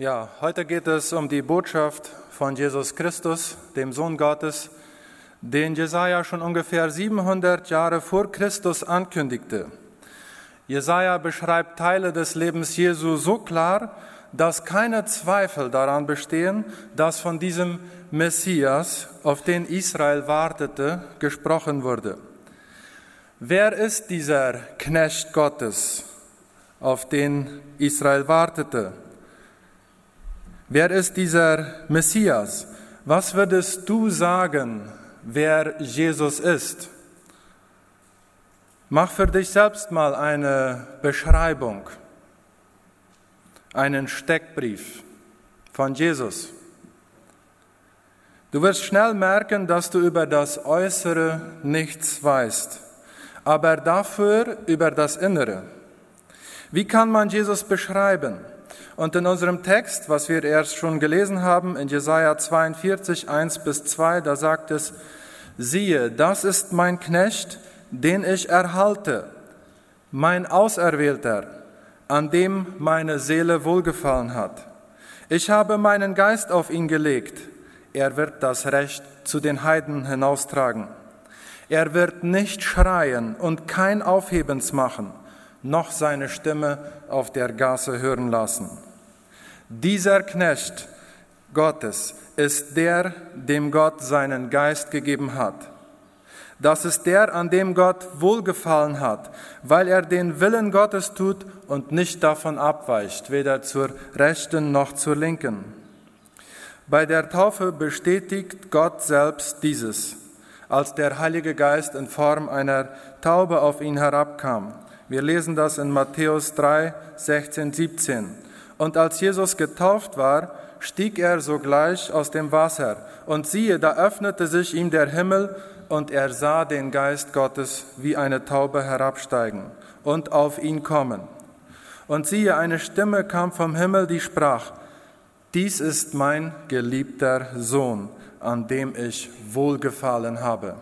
Ja, heute geht es um die Botschaft von Jesus Christus, dem Sohn Gottes, den Jesaja schon ungefähr 700 Jahre vor Christus ankündigte. Jesaja beschreibt Teile des Lebens Jesu so klar, dass keine Zweifel daran bestehen, dass von diesem Messias, auf den Israel wartete, gesprochen wurde. Wer ist dieser Knecht Gottes, auf den Israel wartete? Wer ist dieser Messias? Was würdest du sagen, wer Jesus ist? Mach für dich selbst mal eine Beschreibung, einen Steckbrief von Jesus. Du wirst schnell merken, dass du über das Äußere nichts weißt, aber dafür über das Innere. Wie kann man Jesus beschreiben? Und in unserem Text, was wir erst schon gelesen haben, in Jesaja 42, 1 bis 2, da sagt es, siehe, das ist mein Knecht, den ich erhalte, mein Auserwählter, an dem meine Seele wohlgefallen hat. Ich habe meinen Geist auf ihn gelegt. Er wird das Recht zu den Heiden hinaustragen. Er wird nicht schreien und kein Aufhebens machen, noch seine Stimme auf der Gasse hören lassen. Dieser Knecht Gottes ist der, dem Gott seinen Geist gegeben hat. Das ist der, an dem Gott wohlgefallen hat, weil er den Willen Gottes tut und nicht davon abweicht, weder zur rechten noch zur linken. Bei der Taufe bestätigt Gott selbst dieses, als der Heilige Geist in Form einer Taube auf ihn herabkam. Wir lesen das in Matthäus 3, 16, 17. Und als Jesus getauft war, stieg er sogleich aus dem Wasser. Und siehe, da öffnete sich ihm der Himmel, und er sah den Geist Gottes wie eine Taube herabsteigen und auf ihn kommen. Und siehe, eine Stimme kam vom Himmel, die sprach, dies ist mein geliebter Sohn, an dem ich wohlgefallen habe.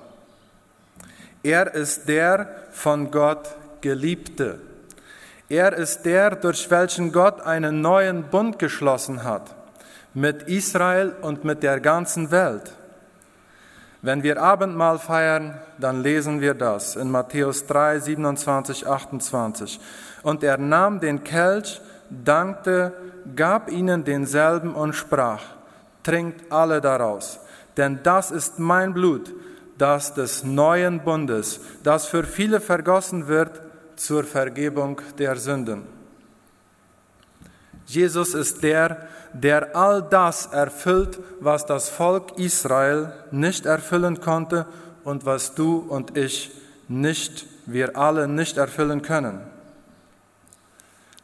Er ist der von Gott Geliebte. Er ist der, durch welchen Gott einen neuen Bund geschlossen hat mit Israel und mit der ganzen Welt. Wenn wir Abendmahl feiern, dann lesen wir das in Matthäus 3, 27, 28. Und er nahm den Kelch, dankte, gab ihnen denselben und sprach, trinkt alle daraus, denn das ist mein Blut, das des neuen Bundes, das für viele vergossen wird zur Vergebung der Sünden. Jesus ist der, der all das erfüllt, was das Volk Israel nicht erfüllen konnte und was du und ich nicht, wir alle nicht erfüllen können.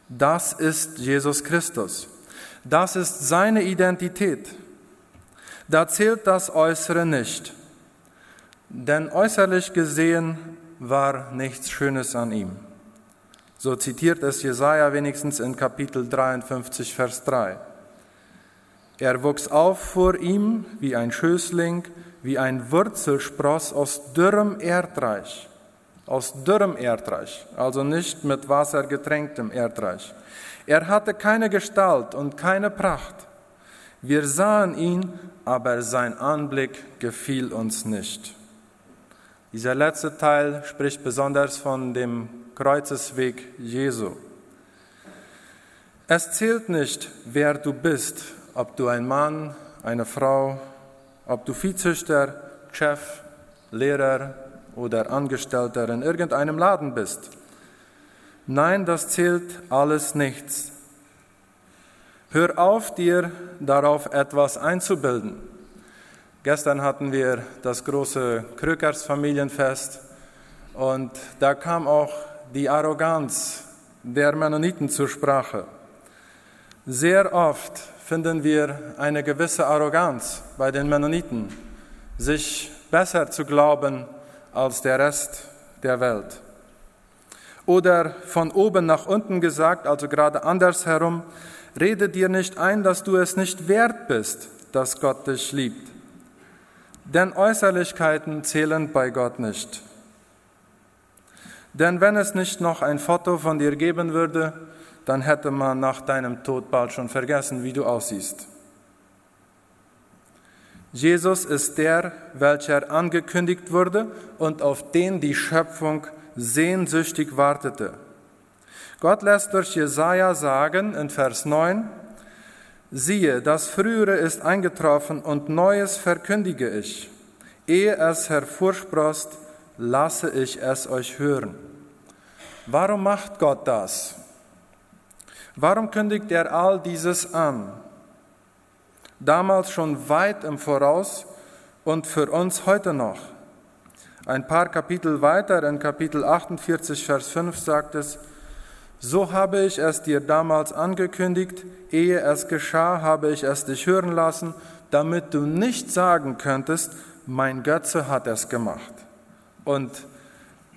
Das ist Jesus Christus. Das ist seine Identität. Da zählt das Äußere nicht. Denn äußerlich gesehen war nichts Schönes an ihm. So zitiert es Jesaja wenigstens in Kapitel 53, Vers 3. Er wuchs auf vor ihm wie ein Schößling, wie ein Wurzelspross aus dürrem Erdreich. Aus dürrem Erdreich, also nicht mit Wasser getränktem Erdreich. Er hatte keine Gestalt und keine Pracht. Wir sahen ihn, aber sein Anblick gefiel uns nicht. Dieser letzte Teil spricht besonders von dem Kreuzesweg Jesu. Es zählt nicht, wer du bist, ob du ein Mann, eine Frau, ob du Viehzüchter, Chef, Lehrer oder Angestellter in irgendeinem Laden bist. Nein, das zählt alles nichts. Hör auf, dir darauf etwas einzubilden. Gestern hatten wir das große Krückers Familienfest und da kam auch die Arroganz der Mennoniten zur Sprache. Sehr oft finden wir eine gewisse Arroganz bei den Mennoniten, sich besser zu glauben als der Rest der Welt. Oder von oben nach unten gesagt, also gerade andersherum, rede dir nicht ein, dass du es nicht wert bist, dass Gott dich liebt. Denn Äußerlichkeiten zählen bei Gott nicht. Denn wenn es nicht noch ein Foto von dir geben würde, dann hätte man nach deinem Tod bald schon vergessen, wie du aussiehst. Jesus ist der, welcher angekündigt wurde und auf den die Schöpfung sehnsüchtig wartete. Gott lässt durch Jesaja sagen in Vers 9, Siehe, das Frühere ist eingetroffen und Neues verkündige ich. Ehe es hervorsprost, lasse ich es euch hören. Warum macht Gott das? Warum kündigt er all dieses an? Damals schon weit im Voraus und für uns heute noch. Ein paar Kapitel weiter, in Kapitel 48, Vers 5 sagt es, so habe ich es dir damals angekündigt, ehe es geschah, habe ich es dich hören lassen, damit du nicht sagen könntest, mein Götze hat es gemacht. Und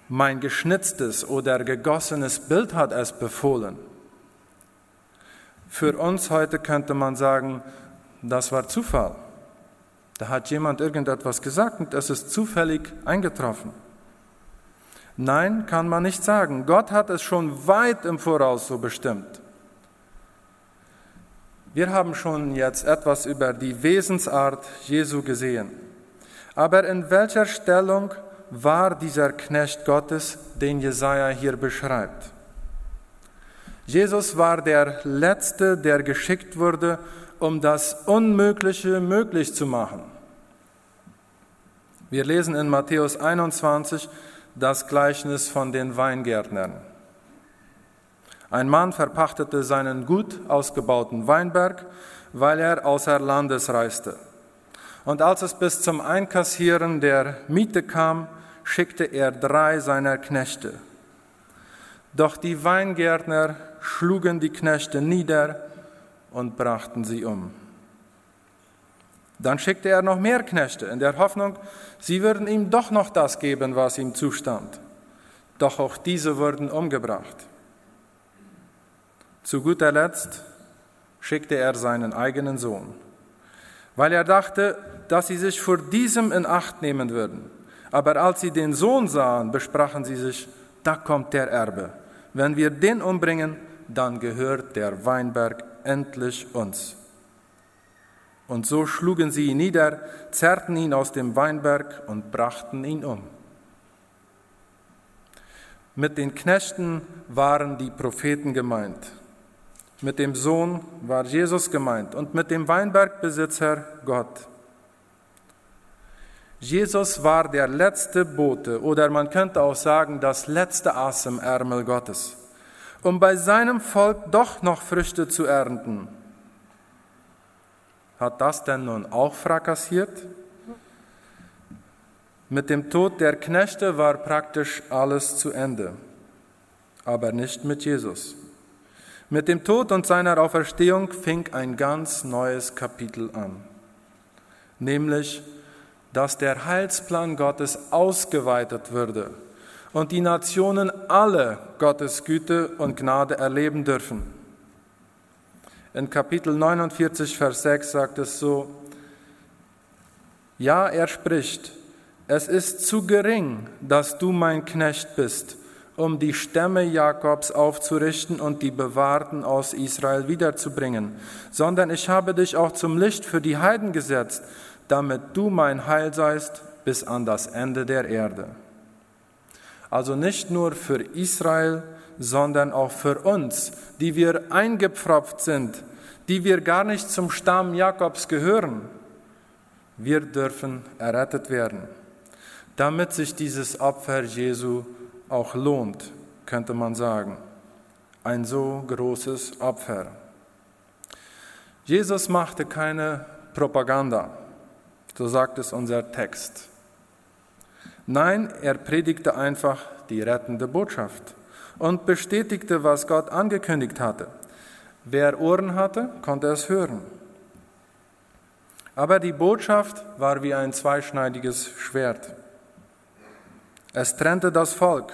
mein geschnitztes oder gegossenes Bild hat es befohlen. Für uns heute könnte man sagen, das war Zufall. Da hat jemand irgendetwas gesagt und es ist zufällig eingetroffen. Nein, kann man nicht sagen. Gott hat es schon weit im Voraus so bestimmt. Wir haben schon jetzt etwas über die Wesensart Jesu gesehen. Aber in welcher Stellung war dieser Knecht Gottes, den Jesaja hier beschreibt. Jesus war der Letzte, der geschickt wurde, um das Unmögliche möglich zu machen. Wir lesen in Matthäus 21 das Gleichnis von den Weingärtnern. Ein Mann verpachtete seinen gut ausgebauten Weinberg, weil er außer Landes reiste. Und als es bis zum Einkassieren der Miete kam, schickte er drei seiner Knechte. Doch die Weingärtner schlugen die Knechte nieder und brachten sie um. Dann schickte er noch mehr Knechte in der Hoffnung, sie würden ihm doch noch das geben, was ihm zustand. Doch auch diese wurden umgebracht. Zu guter Letzt schickte er seinen eigenen Sohn, weil er dachte, dass sie sich vor diesem in Acht nehmen würden. Aber als sie den Sohn sahen, besprachen sie sich, da kommt der Erbe. Wenn wir den umbringen, dann gehört der Weinberg endlich uns. Und so schlugen sie ihn nieder, zerrten ihn aus dem Weinberg und brachten ihn um. Mit den Knechten waren die Propheten gemeint. Mit dem Sohn war Jesus gemeint und mit dem Weinbergbesitzer Gott. Jesus war der letzte Bote oder man könnte auch sagen das letzte Ass im Ärmel Gottes, um bei seinem Volk doch noch Früchte zu ernten. Hat das denn nun auch frakassiert? Mit dem Tod der Knechte war praktisch alles zu Ende, aber nicht mit Jesus. Mit dem Tod und seiner Auferstehung fing ein ganz neues Kapitel an, nämlich dass der Heilsplan Gottes ausgeweitet würde und die Nationen alle Gottes Güte und Gnade erleben dürfen. In Kapitel 49, Vers 6 sagt es so, ja, er spricht, es ist zu gering, dass du mein Knecht bist, um die Stämme Jakobs aufzurichten und die Bewahrten aus Israel wiederzubringen, sondern ich habe dich auch zum Licht für die Heiden gesetzt, damit du mein Heil seist bis an das Ende der Erde. Also nicht nur für Israel, sondern auch für uns, die wir eingepfropft sind, die wir gar nicht zum Stamm Jakobs gehören. Wir dürfen errettet werden, damit sich dieses Opfer Jesu auch lohnt, könnte man sagen. Ein so großes Opfer. Jesus machte keine Propaganda. So sagt es unser Text. Nein, er predigte einfach die rettende Botschaft und bestätigte, was Gott angekündigt hatte. Wer Ohren hatte, konnte es hören. Aber die Botschaft war wie ein zweischneidiges Schwert. Es trennte das Volk.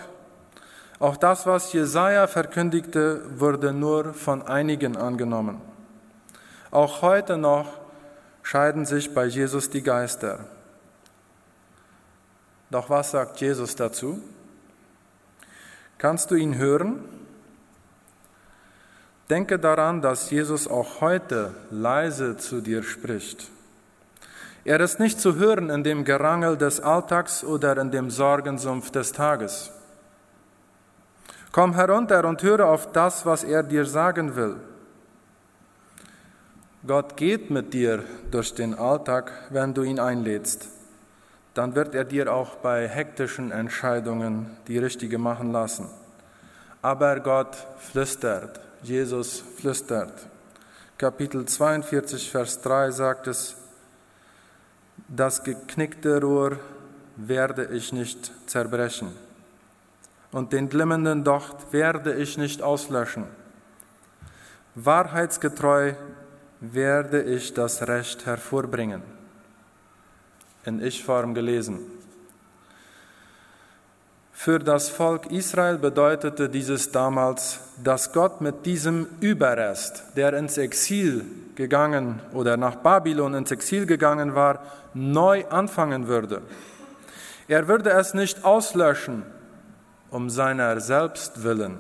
Auch das, was Jesaja verkündigte, wurde nur von einigen angenommen. Auch heute noch scheiden sich bei Jesus die Geister. Doch was sagt Jesus dazu? Kannst du ihn hören? Denke daran, dass Jesus auch heute leise zu dir spricht. Er ist nicht zu hören in dem Gerangel des Alltags oder in dem Sorgensumpf des Tages. Komm herunter und höre auf das, was er dir sagen will. Gott geht mit dir durch den Alltag, wenn du ihn einlädst. Dann wird er dir auch bei hektischen Entscheidungen die richtige machen lassen. Aber Gott flüstert, Jesus flüstert. Kapitel 42, Vers 3 sagt es, das geknickte Rohr werde ich nicht zerbrechen und den glimmenden Docht werde ich nicht auslöschen. Wahrheitsgetreu werde ich das Recht hervorbringen. In Ich-Form gelesen. Für das Volk Israel bedeutete dieses damals, dass Gott mit diesem Überrest, der ins Exil gegangen oder nach Babylon ins Exil gegangen war, neu anfangen würde. Er würde es nicht auslöschen um seiner selbst willen.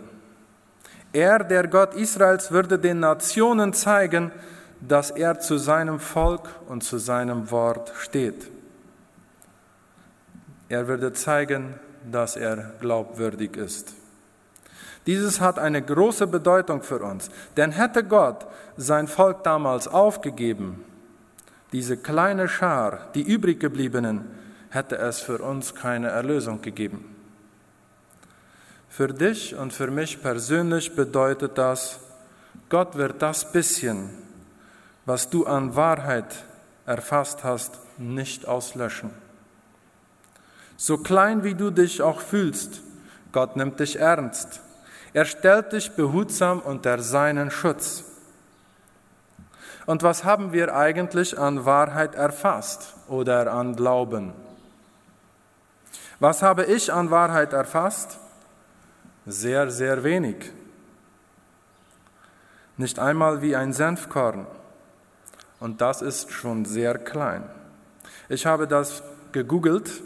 Er, der Gott Israels, würde den Nationen zeigen, dass er zu seinem Volk und zu seinem Wort steht. Er würde zeigen, dass er glaubwürdig ist. Dieses hat eine große Bedeutung für uns, denn hätte Gott sein Volk damals aufgegeben, diese kleine Schar, die übrig gebliebenen, hätte es für uns keine Erlösung gegeben. Für dich und für mich persönlich bedeutet das, Gott wird das bisschen, was du an Wahrheit erfasst hast, nicht auslöschen. So klein wie du dich auch fühlst, Gott nimmt dich ernst. Er stellt dich behutsam unter seinen Schutz. Und was haben wir eigentlich an Wahrheit erfasst oder an Glauben? Was habe ich an Wahrheit erfasst? Sehr, sehr wenig. Nicht einmal wie ein Senfkorn. Und das ist schon sehr klein. Ich habe das gegoogelt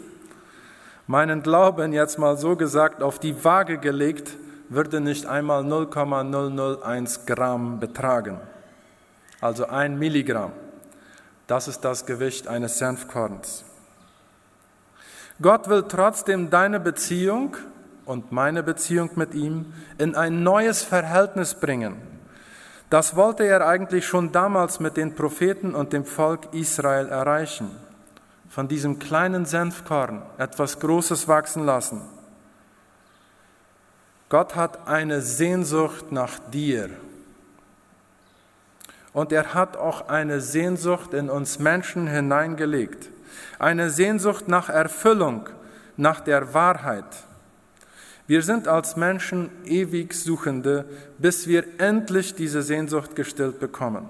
meinen Glauben jetzt mal so gesagt auf die Waage gelegt, würde nicht einmal 0,001 Gramm betragen. Also ein Milligramm. Das ist das Gewicht eines Senfkorns. Gott will trotzdem deine Beziehung und meine Beziehung mit ihm in ein neues Verhältnis bringen. Das wollte er eigentlich schon damals mit den Propheten und dem Volk Israel erreichen von diesem kleinen Senfkorn etwas Großes wachsen lassen. Gott hat eine Sehnsucht nach dir. Und er hat auch eine Sehnsucht in uns Menschen hineingelegt. Eine Sehnsucht nach Erfüllung, nach der Wahrheit. Wir sind als Menschen ewig Suchende, bis wir endlich diese Sehnsucht gestillt bekommen,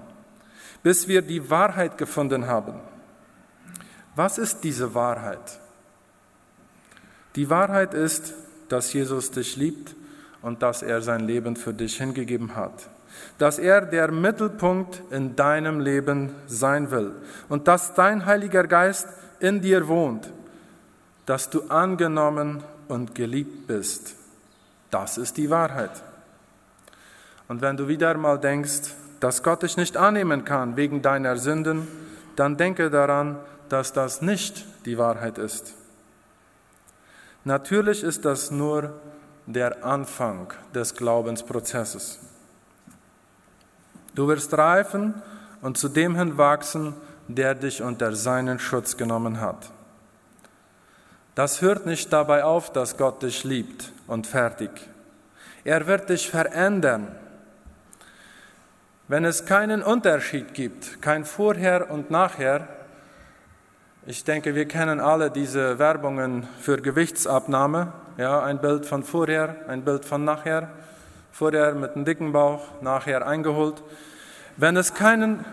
bis wir die Wahrheit gefunden haben. Was ist diese Wahrheit? Die Wahrheit ist, dass Jesus dich liebt und dass er sein Leben für dich hingegeben hat. Dass er der Mittelpunkt in deinem Leben sein will und dass dein Heiliger Geist in dir wohnt, dass du angenommen und geliebt bist. Das ist die Wahrheit. Und wenn du wieder mal denkst, dass Gott dich nicht annehmen kann wegen deiner Sünden, dann denke daran, dass das nicht die Wahrheit ist. Natürlich ist das nur der Anfang des Glaubensprozesses. Du wirst reifen und zu dem hin wachsen, der dich unter seinen Schutz genommen hat. Das hört nicht dabei auf, dass Gott dich liebt und fertig. Er wird dich verändern. Wenn es keinen Unterschied gibt, kein Vorher und Nachher, ich denke, wir kennen alle diese Werbungen für Gewichtsabnahme. Ja, ein Bild von vorher, ein Bild von nachher. Vorher mit einem dicken Bauch, nachher eingeholt. Wenn es keinen,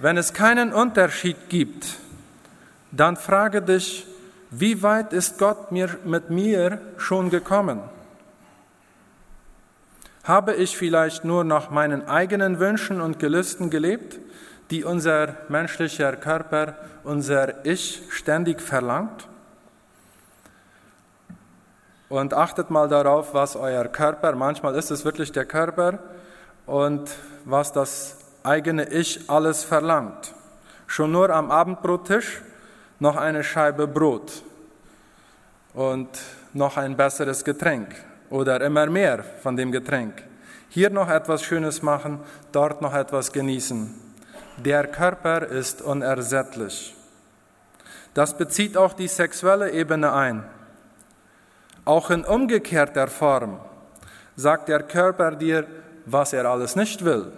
wenn es keinen Unterschied gibt, dann frage dich, wie weit ist Gott mir, mit mir schon gekommen? Habe ich vielleicht nur nach meinen eigenen Wünschen und Gelüsten gelebt? Die unser menschlicher Körper, unser Ich ständig verlangt. Und achtet mal darauf, was euer Körper, manchmal ist es wirklich der Körper, und was das eigene Ich alles verlangt. Schon nur am Abendbrottisch noch eine Scheibe Brot und noch ein besseres Getränk oder immer mehr von dem Getränk. Hier noch etwas Schönes machen, dort noch etwas genießen. Der Körper ist unersättlich. Das bezieht auch die sexuelle Ebene ein. Auch in umgekehrter Form sagt der Körper dir, was er alles nicht will.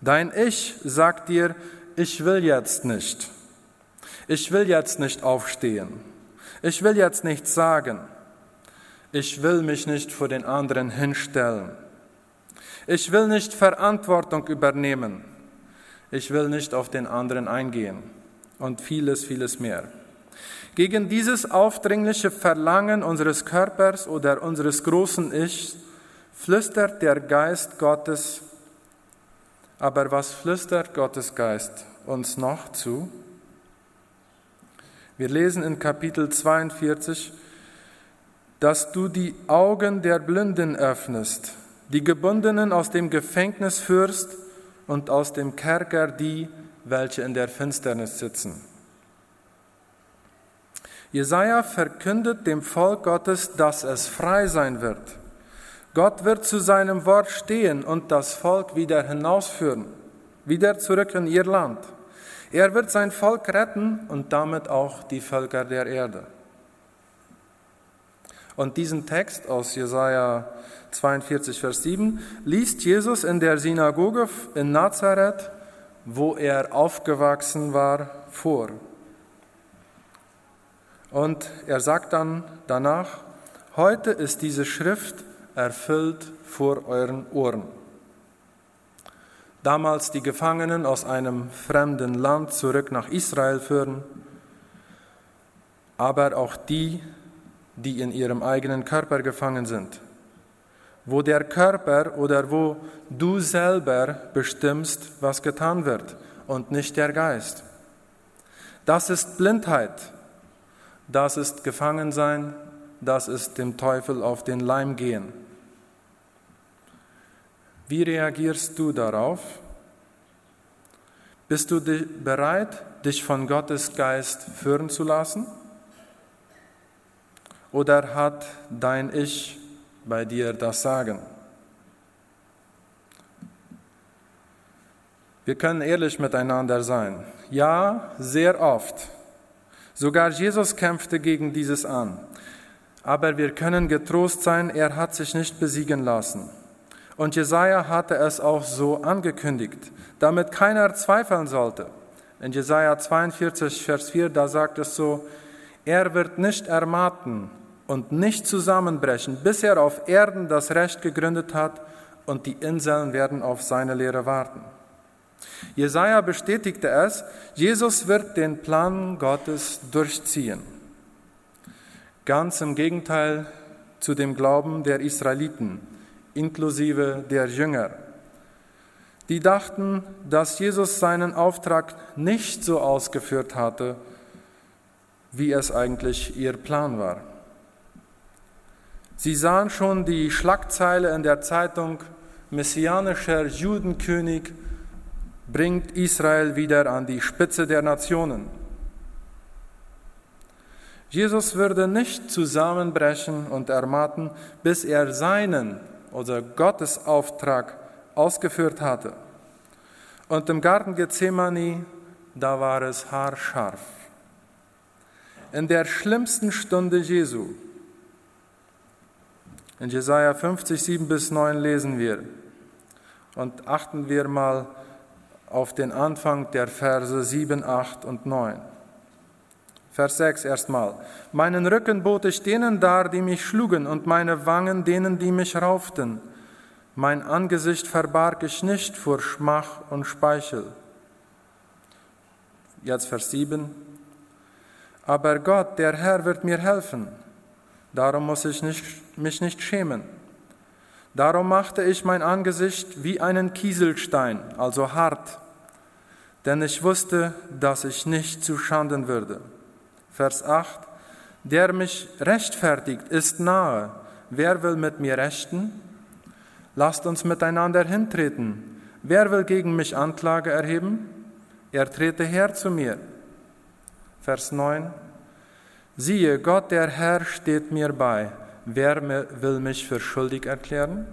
Dein Ich sagt dir, ich will jetzt nicht. Ich will jetzt nicht aufstehen. Ich will jetzt nichts sagen. Ich will mich nicht vor den anderen hinstellen. Ich will nicht Verantwortung übernehmen. Ich will nicht auf den anderen eingehen und vieles, vieles mehr. Gegen dieses aufdringliche Verlangen unseres Körpers oder unseres großen Ichs flüstert der Geist Gottes. Aber was flüstert Gottes Geist uns noch zu? Wir lesen in Kapitel 42, dass du die Augen der Blinden öffnest, die Gebundenen aus dem Gefängnis führst und aus dem Kerker die, welche in der Finsternis sitzen. Jesaja verkündet dem Volk Gottes, dass es frei sein wird. Gott wird zu seinem Wort stehen und das Volk wieder hinausführen, wieder zurück in ihr Land. Er wird sein Volk retten und damit auch die Völker der Erde. Und diesen Text aus Jesaja 42, Vers 7 liest Jesus in der Synagoge in Nazareth wo er aufgewachsen war, vor. Und er sagt dann danach, heute ist diese Schrift erfüllt vor euren Ohren. Damals die Gefangenen aus einem fremden Land zurück nach Israel führen, aber auch die, die in ihrem eigenen Körper gefangen sind wo der Körper oder wo du selber bestimmst, was getan wird und nicht der Geist. Das ist Blindheit, das ist Gefangensein, das ist dem Teufel auf den Leim gehen. Wie reagierst du darauf? Bist du bereit, dich von Gottes Geist führen zu lassen? Oder hat dein Ich bei dir das sagen. Wir können ehrlich miteinander sein. Ja, sehr oft. Sogar Jesus kämpfte gegen dieses an. Aber wir können getrost sein, er hat sich nicht besiegen lassen. Und Jesaja hatte es auch so angekündigt, damit keiner zweifeln sollte. In Jesaja 42, Vers 4, da sagt es so: Er wird nicht ermatten und nicht zusammenbrechen, bis er auf Erden das Recht gegründet hat und die Inseln werden auf seine Lehre warten. Jesaja bestätigte es, Jesus wird den Plan Gottes durchziehen. Ganz im Gegenteil zu dem Glauben der Israeliten, inklusive der Jünger. Die dachten, dass Jesus seinen Auftrag nicht so ausgeführt hatte, wie es eigentlich ihr Plan war. Sie sahen schon die Schlagzeile in der Zeitung, messianischer Judenkönig bringt Israel wieder an die Spitze der Nationen. Jesus würde nicht zusammenbrechen und ermatten, bis er seinen oder Gottes Auftrag ausgeführt hatte. Und im Garten Gethsemane, da war es haarscharf. In der schlimmsten Stunde Jesu, in Jesaja 50, 7 bis 9 lesen wir und achten wir mal auf den Anfang der Verse 7, 8 und 9. Vers 6 erstmal. Meinen Rücken bot ich denen dar, die mich schlugen, und meine Wangen denen, die mich rauften. Mein Angesicht verbarg ich nicht vor Schmach und Speichel. Jetzt Vers 7. Aber Gott, der Herr, wird mir helfen. Darum muss ich nicht, mich nicht schämen. Darum machte ich mein Angesicht wie einen Kieselstein, also hart, denn ich wusste, dass ich nicht zu Schanden würde. Vers 8. Der mich rechtfertigt, ist nahe. Wer will mit mir rechten? Lasst uns miteinander hintreten. Wer will gegen mich Anklage erheben? Er trete her zu mir. Vers 9. Siehe, Gott der Herr steht mir bei. Wer will mich für schuldig erklären?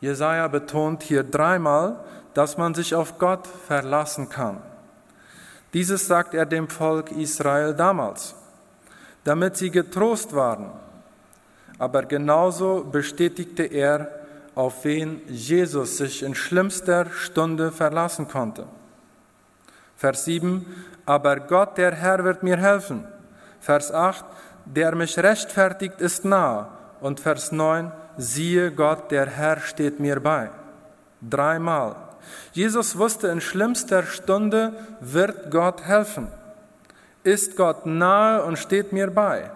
Jesaja betont hier dreimal, dass man sich auf Gott verlassen kann. Dieses sagt er dem Volk Israel damals, damit sie getrost waren. Aber genauso bestätigte er, auf wen Jesus sich in schlimmster Stunde verlassen konnte. Vers 7, aber Gott der Herr wird mir helfen. Vers 8, der mich rechtfertigt, ist nah. Und Vers 9, siehe Gott, der Herr steht mir bei. Dreimal. Jesus wusste, in schlimmster Stunde wird Gott helfen. Ist Gott nahe und steht mir bei.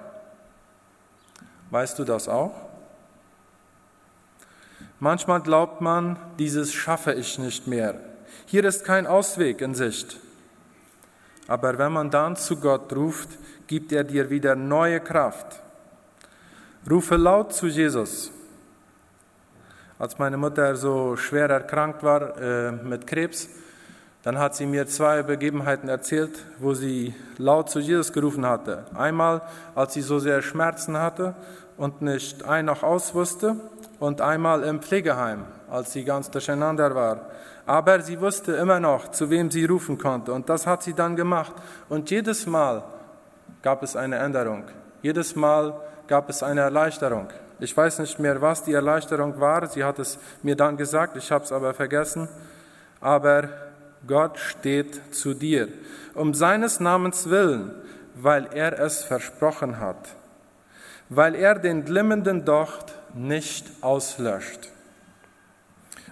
Weißt du das auch? Manchmal glaubt man, dieses schaffe ich nicht mehr. Hier ist kein Ausweg in Sicht. Aber wenn man dann zu Gott ruft, gibt er dir wieder neue Kraft. Rufe laut zu Jesus. Als meine Mutter so schwer erkrankt war äh, mit Krebs, dann hat sie mir zwei Begebenheiten erzählt, wo sie laut zu Jesus gerufen hatte. Einmal, als sie so sehr Schmerzen hatte und nicht ein noch aus wusste, und einmal im Pflegeheim, als sie ganz durcheinander war. Aber sie wusste immer noch, zu wem sie rufen konnte, und das hat sie dann gemacht. Und jedes Mal gab es eine Änderung. Jedes Mal gab es eine Erleichterung. Ich weiß nicht mehr, was die Erleichterung war. Sie hat es mir dann gesagt, ich habe es aber vergessen. Aber Gott steht zu dir, um seines Namens willen, weil er es versprochen hat, weil er den glimmenden Docht nicht auslöscht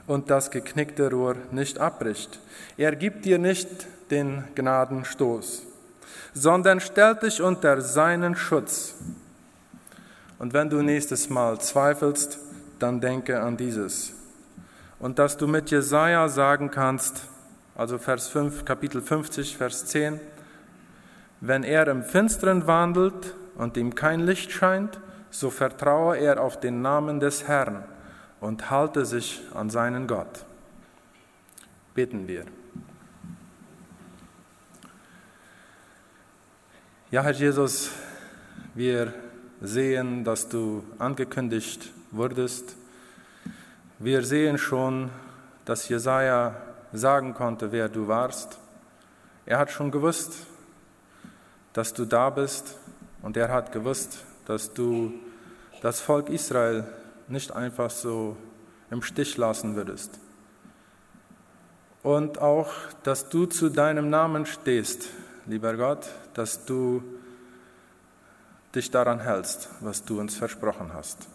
und das geknickte Rohr nicht abbricht. Er gibt dir nicht den Gnadenstoß, sondern stellt dich unter seinen Schutz und wenn du nächstes Mal zweifelst, dann denke an dieses. Und dass du mit Jesaja sagen kannst, also Vers 5, Kapitel 50, Vers 10, wenn er im Finstern wandelt und ihm kein Licht scheint, so vertraue er auf den Namen des Herrn und halte sich an seinen Gott. Beten wir. Ja, Herr Jesus, wir sehen, dass du angekündigt wurdest. Wir sehen schon, dass Jesaja sagen konnte, wer du warst. Er hat schon gewusst, dass du da bist und er hat gewusst, dass du das Volk Israel nicht einfach so im Stich lassen würdest. Und auch, dass du zu deinem Namen stehst, lieber Gott, dass du dich daran hältst, was du uns versprochen hast.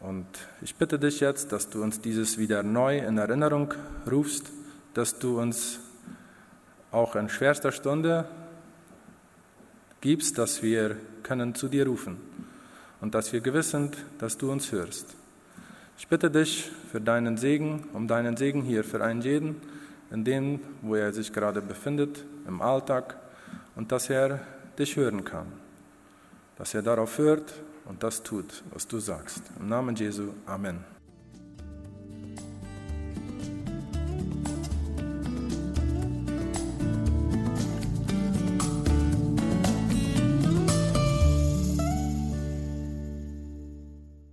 Und ich bitte dich jetzt, dass du uns dieses wieder neu in Erinnerung rufst, dass du uns auch in schwerster Stunde gibst, dass wir können zu dir rufen und dass wir gewiss sind, dass du uns hörst. Ich bitte dich für deinen Segen, um deinen Segen hier für einen jeden, in dem, wo er sich gerade befindet, im Alltag, und dass er dich hören kann dass er darauf hört und das tut, was du sagst. Im Namen Jesu, Amen.